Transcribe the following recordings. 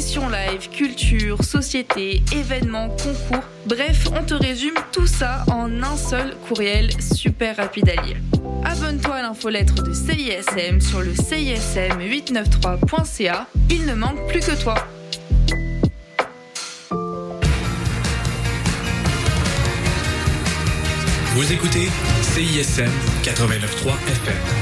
sessions live, culture, société, événements, concours. Bref, on te résume tout ça en un seul courriel super rapide à lire. Abonne-toi à l'infolettre de CISM sur le CISM893.ca. Il ne manque plus que toi. Vous écoutez CISM 89.3 FM.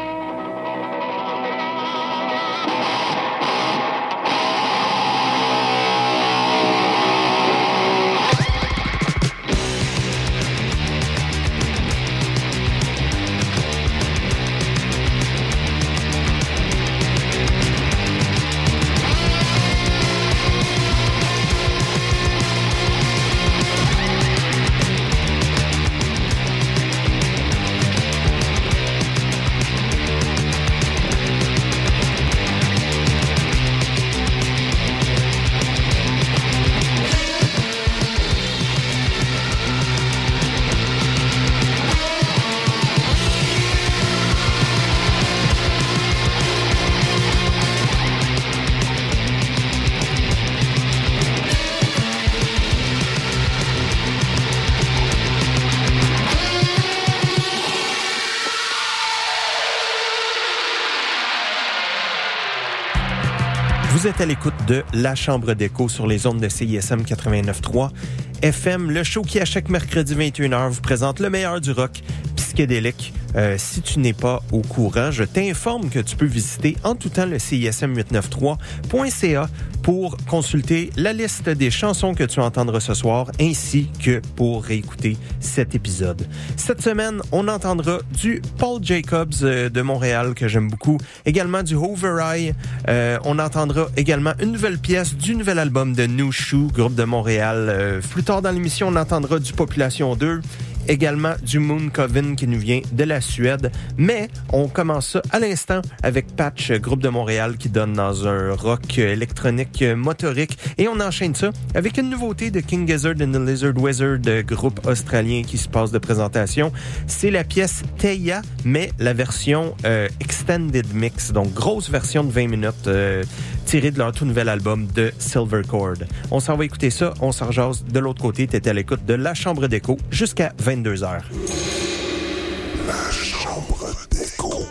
À l'écoute de La Chambre d'écho sur les ondes de CISM 89.3 FM, le show qui à chaque mercredi 21h vous présente le meilleur du rock psychédélique. Euh, si tu n'es pas au courant, je t'informe que tu peux visiter en tout temps le CISM893.ca pour consulter la liste des chansons que tu entendras ce soir ainsi que pour réécouter cet épisode. Cette semaine, on entendra du Paul Jacobs euh, de Montréal que j'aime beaucoup, également du Overeye. Euh, on entendra également une nouvelle pièce du nouvel album de New Shoe, groupe de Montréal. Euh, plus tard dans l'émission, on entendra du Population 2 également du Moon Coven qui nous vient de la Suède. Mais on commence ça à l'instant avec Patch, groupe de Montréal qui donne dans un rock électronique motorique. Et on enchaîne ça avec une nouveauté de King Gizzard and the Lizard Wizard, groupe australien qui se passe de présentation. C'est la pièce Teia, mais la version euh, Extended Mix, donc grosse version de 20 minutes euh, tirée de leur tout nouvel album de Silver Chord. On s'en va écouter ça, on s'en rejase de l'autre côté. T'étais à l'écoute de La Chambre d'écho jusqu'à 22 heures. La chambre d'écho.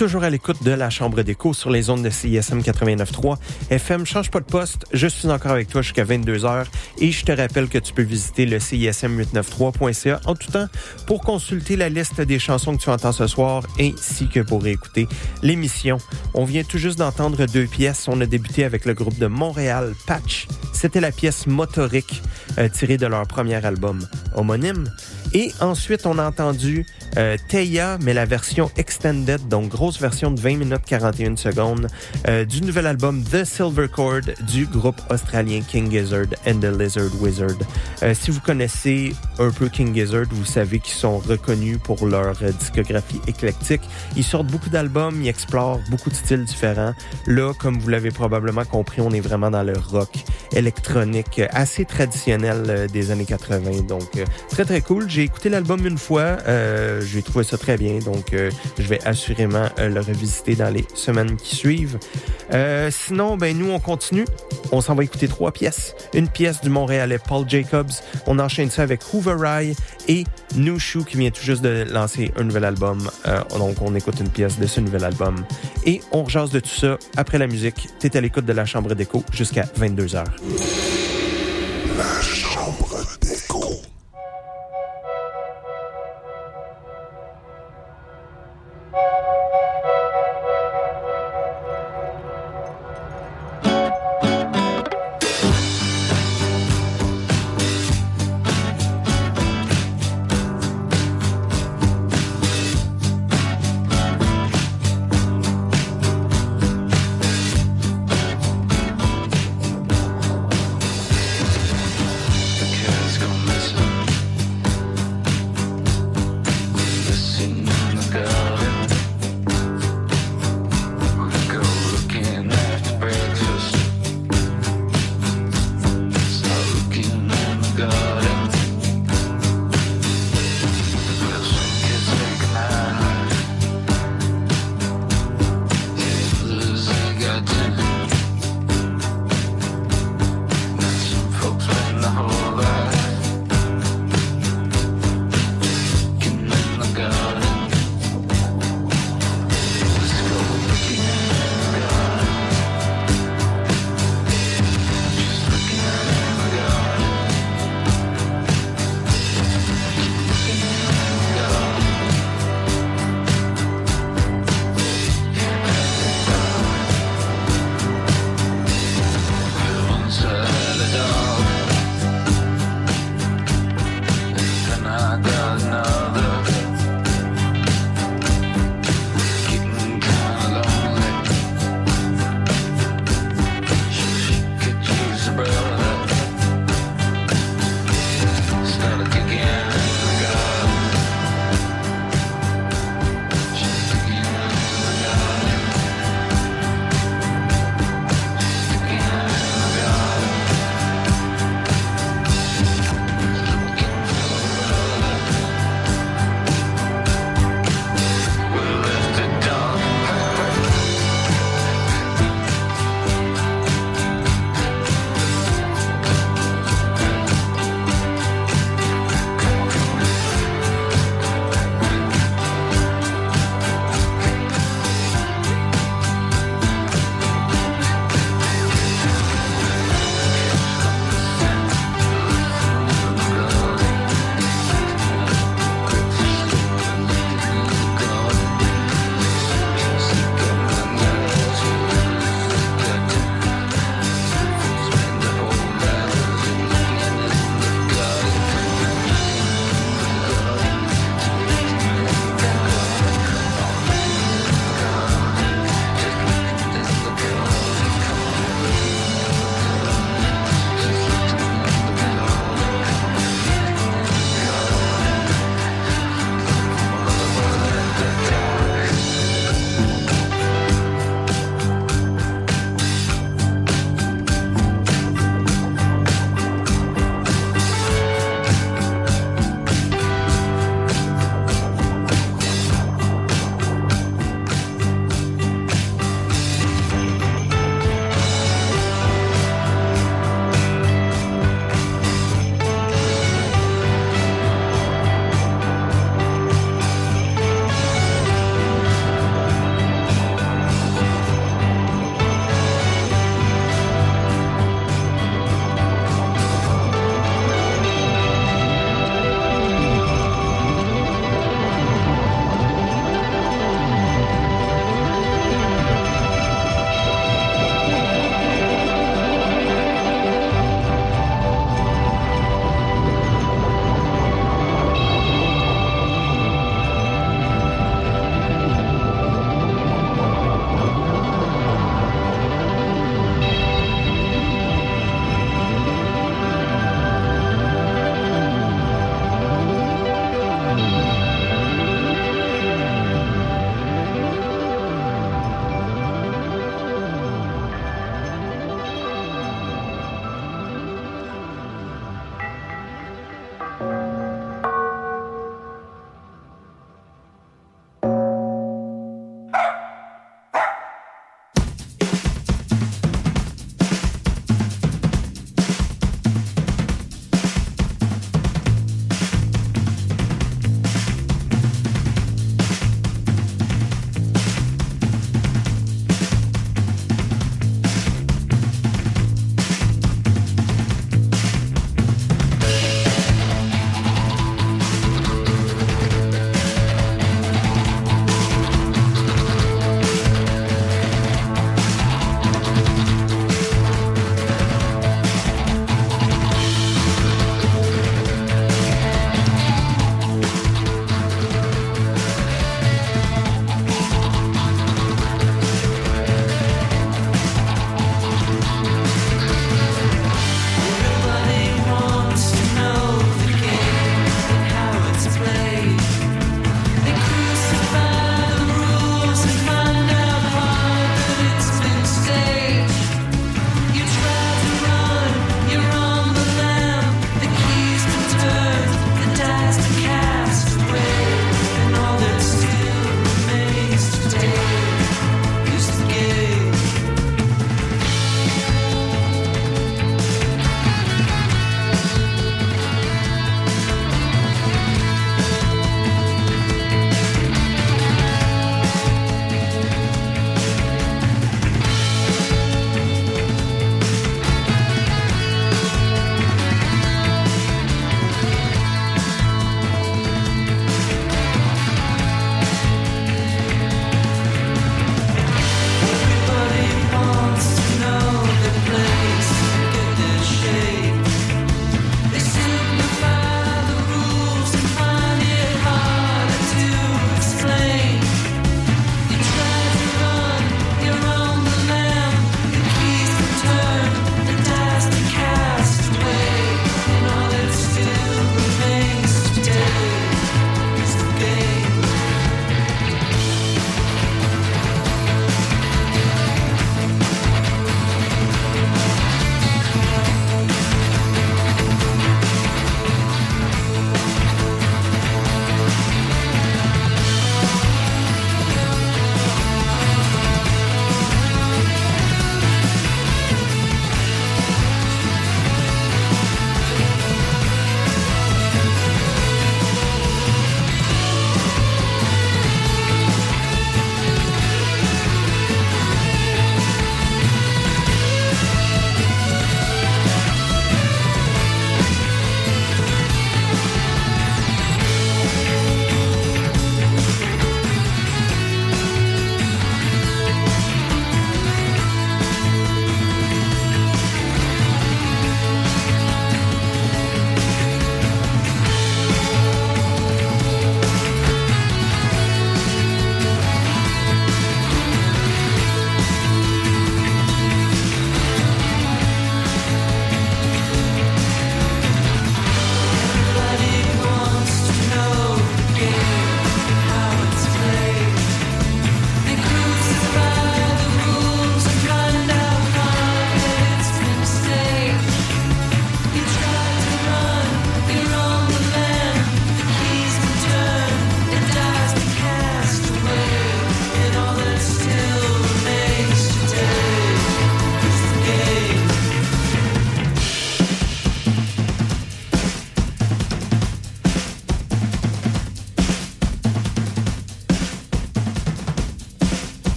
Toujours à l'écoute de la Chambre d'écho sur les ondes de CISM 89.3 FM. Change pas de poste, je suis encore avec toi jusqu'à 22h et je te rappelle que tu peux visiter le CISM893.ca en tout temps pour consulter la liste des chansons que tu entends ce soir ainsi que pour écouter l'émission. On vient tout juste d'entendre deux pièces. On a débuté avec le groupe de Montréal, Patch. C'était la pièce Motorique euh, tirée de leur premier album homonyme. Et ensuite, on a entendu euh, Teia, mais la version extended, donc grosse version de 20 minutes 41 secondes, euh, du nouvel album The Silver Chord du groupe australien King Gizzard and the Lizard Wizard. Euh, si vous connaissez un peu King Gizzard, vous savez qu'ils sont reconnus pour leur euh, discographie éclectique. Ils sortent beaucoup d'albums, ils explorent beaucoup de styles différents. Là, comme vous l'avez probablement compris, on est vraiment dans le rock électronique assez traditionnel euh, des années 80. Donc, euh, très très cool. J'ai écouté l'album une fois. Euh, J'ai trouvé ça très bien. Donc, euh, je vais assurément euh, le revisiter dans les semaines qui suivent. Euh, sinon, ben nous, on continue. On s'en va écouter trois pièces. Une pièce du Montréalais Paul Jacobs. On enchaîne ça avec Hoover Rye et New qui vient tout juste de lancer un nouvel album. Euh, donc, on écoute une pièce de ce nouvel album. Et on rejase de tout ça après la musique. T'es à l'écoute de la Chambre d'écho jusqu'à 22h.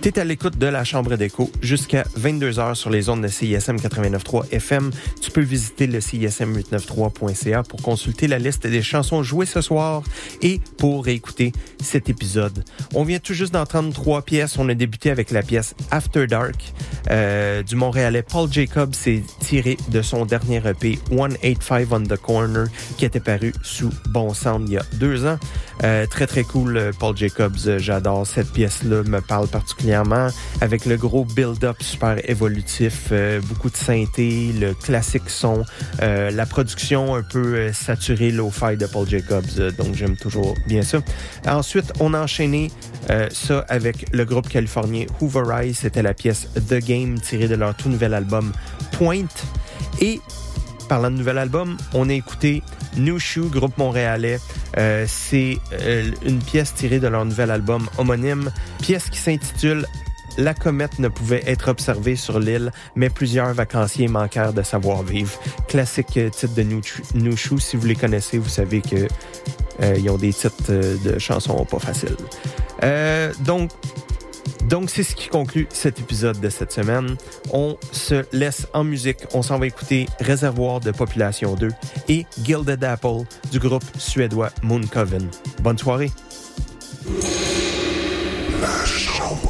T'es à l'écoute de la Chambre d'écho jusqu'à 22h sur les ondes de CISM 89.3 FM. Tu peux visiter le CISM893.ca pour consulter la liste des chansons jouées ce soir et pour réécouter cet épisode. On vient tout juste d'entendre trois pièces. On a débuté avec la pièce After Dark euh, du Montréalais Paul Jacob. C'est tiré de son dernier EP 185 on the Corner qui était paru sous Bon Sound il y a deux ans. Euh, très très cool Paul Jacobs, j'adore cette pièce-là, me parle particulièrement avec le gros build-up super évolutif, euh, beaucoup de synthé, le classique son, euh, la production un peu euh, saturée low-fi de Paul Jacobs, donc j'aime toujours bien ça. Ensuite, on a enchaîné ça avec le groupe californien Hooverize, c'était la pièce The Game tirée de leur tout nouvel album Point. Et parlant de nouvel album, on a écouté New Shoe, groupe montréalais. Euh, c'est euh, une pièce tirée de leur nouvel album homonyme, pièce qui s'intitule la comète ne pouvait être observée sur l'île, mais plusieurs vacanciers manquèrent de savoir-vivre. Classique euh, titre de Shoe, si vous les connaissez, vous savez que euh, ils ont des titres de chansons pas faciles. Donc, donc, c'est ce qui conclut cet épisode de cette semaine. On se laisse en musique. On s'en va écouter Réservoir de Population 2 et Gilded Apple du groupe suédois Moon Coven. Bonne soirée. La chambre.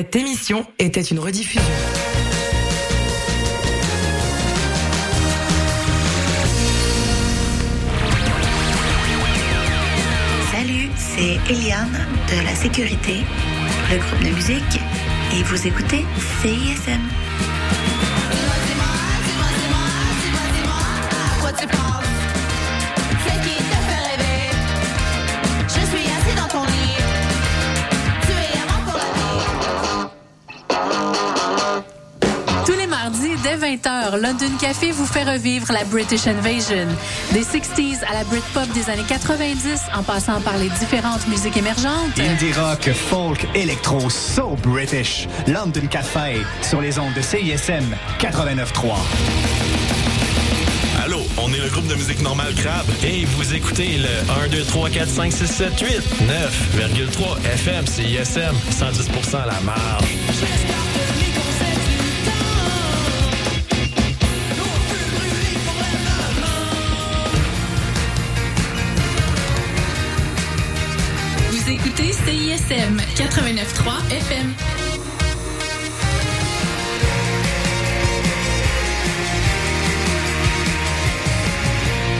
Cette émission était une rediffusion. Salut, c'est Eliane de la sécurité, le groupe de musique, et vous écoutez CISM. 20h, London Café vous fait revivre la British Invasion. Des 60s à la Britpop des années 90, en passant par les différentes musiques émergentes. Indie rock, folk, électro, so British. London Café, sur les ondes de CISM 89.3. Allô, on est le groupe de musique normale Crabe et vous écoutez le 1, 2, 3, 4, 5, 6, 7, 8, 9,3 FM CISM, 110% à la marge. CISM 89.3 FM.